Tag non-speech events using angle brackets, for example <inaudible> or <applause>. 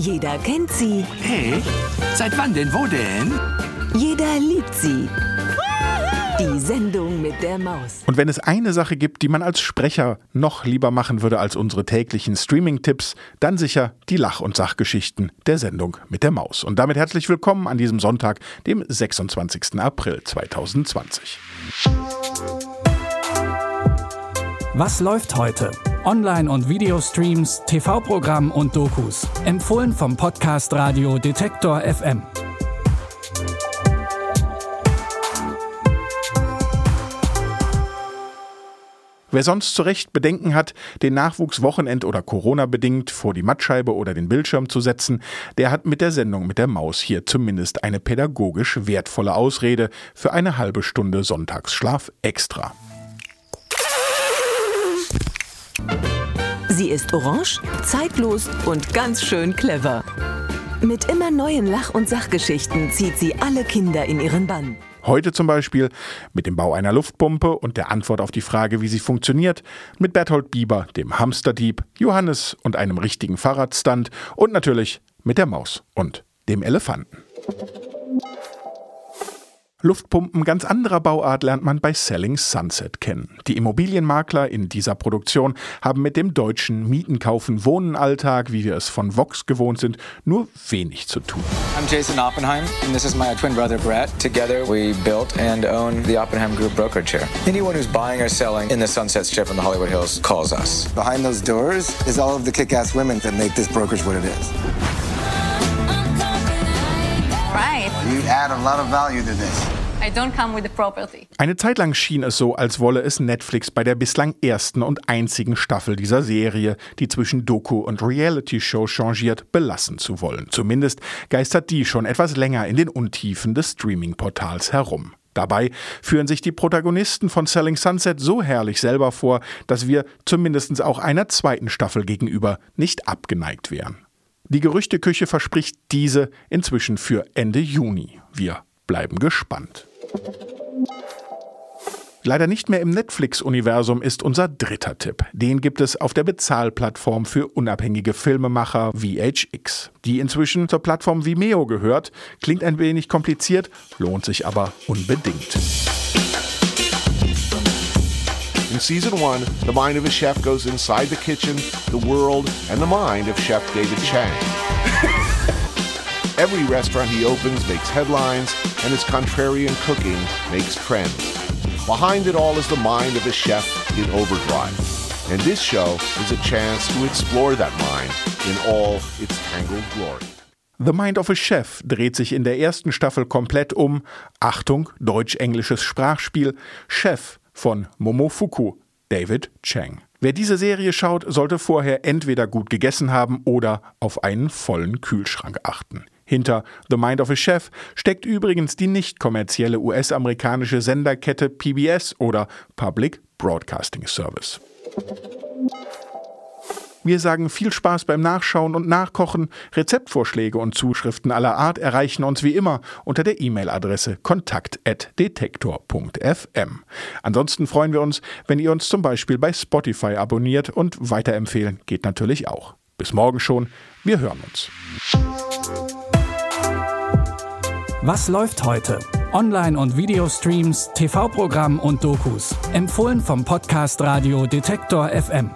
Jeder kennt sie, Hey, seit wann denn, wo denn? jeder liebt sie. Die Sendung mit der Maus. Und wenn es eine Sache gibt, die man als Sprecher noch lieber machen würde als unsere täglichen Streaming-Tipps, dann sicher die Lach- und Sachgeschichten der Sendung mit der Maus. Und damit herzlich willkommen an diesem Sonntag, dem 26. April 2020. Was läuft heute? Online- und Videostreams, TV-Programm und Dokus. Empfohlen vom Podcast Radio Detektor FM. Wer sonst zu Recht Bedenken hat, den Nachwuchs Wochenend- oder Corona-bedingt vor die Mattscheibe oder den Bildschirm zu setzen, der hat mit der Sendung mit der Maus hier zumindest eine pädagogisch wertvolle Ausrede für eine halbe Stunde Sonntagsschlaf extra. Sie ist orange, zeitlos und ganz schön clever. Mit immer neuen Lach- und Sachgeschichten zieht sie alle Kinder in ihren Bann. Heute zum Beispiel mit dem Bau einer Luftpumpe und der Antwort auf die Frage, wie sie funktioniert, mit Berthold Bieber, dem Hamsterdieb, Johannes und einem richtigen Fahrradstand und natürlich mit der Maus und dem Elefanten. Luftpumpen ganz anderer Bauart lernt man bei Selling Sunset kennen. Die Immobilienmakler in dieser Produktion haben mit dem deutschen Mieten, Kaufen, Wohnen Alltag, wie wir es von Vox gewohnt sind, nur wenig zu tun. I'm Jason Oppenheim, and this is my twin brother Brett. Together, we built and own the Oppenheim Group brokerage here. Anyone who's buying or selling in the Sunset Strip in the Hollywood Hills calls us. Behind those doors is all of the kick-ass women that make this brokerage what it is. Right. You add a lot of value to this. I don't come with the property. Eine Zeit lang schien es so, als wolle es Netflix bei der bislang ersten und einzigen Staffel dieser Serie, die zwischen Doku und Reality-Show changiert, belassen zu wollen. Zumindest geistert die schon etwas länger in den Untiefen des Streaming-Portals herum. Dabei führen sich die Protagonisten von Selling Sunset so herrlich selber vor, dass wir zumindest auch einer zweiten Staffel gegenüber nicht abgeneigt wären. Die Gerüchteküche verspricht diese inzwischen für Ende Juni. Wir bleiben gespannt. Leider nicht mehr im Netflix-Universum ist unser dritter Tipp. Den gibt es auf der Bezahlplattform für unabhängige Filmemacher VHX. Die inzwischen zur Plattform Vimeo gehört. Klingt ein wenig kompliziert, lohnt sich aber unbedingt. In season one, the mind of a chef goes inside the kitchen, the world, and the mind of Chef David Chang. <laughs> Every restaurant he opens makes headlines, and his contrarian cooking makes trends. Behind it all is the mind of a chef in overdrive. And this show is a chance to explore that mind in all its tangled glory. The Mind of a Chef dreht sich in der ersten Staffel komplett um, Achtung, deutsch-englisches Sprachspiel, Chef von Momofuku, David Chang. Wer diese Serie schaut, sollte vorher entweder gut gegessen haben oder auf einen vollen Kühlschrank achten. Hinter The Mind of a Chef steckt übrigens die nicht kommerzielle US-amerikanische Senderkette PBS oder Public Broadcasting Service. Wir sagen viel Spaß beim Nachschauen und Nachkochen. Rezeptvorschläge und Zuschriften aller Art erreichen uns wie immer unter der E-Mail-Adresse kontakt.detektor.fm. Ansonsten freuen wir uns, wenn ihr uns zum Beispiel bei Spotify abonniert und weiterempfehlen geht natürlich auch. Bis morgen schon. Wir hören uns. Was läuft heute? Online- und Videostreams, TV-Programm und Dokus. Empfohlen vom Podcast Radio Detektor FM.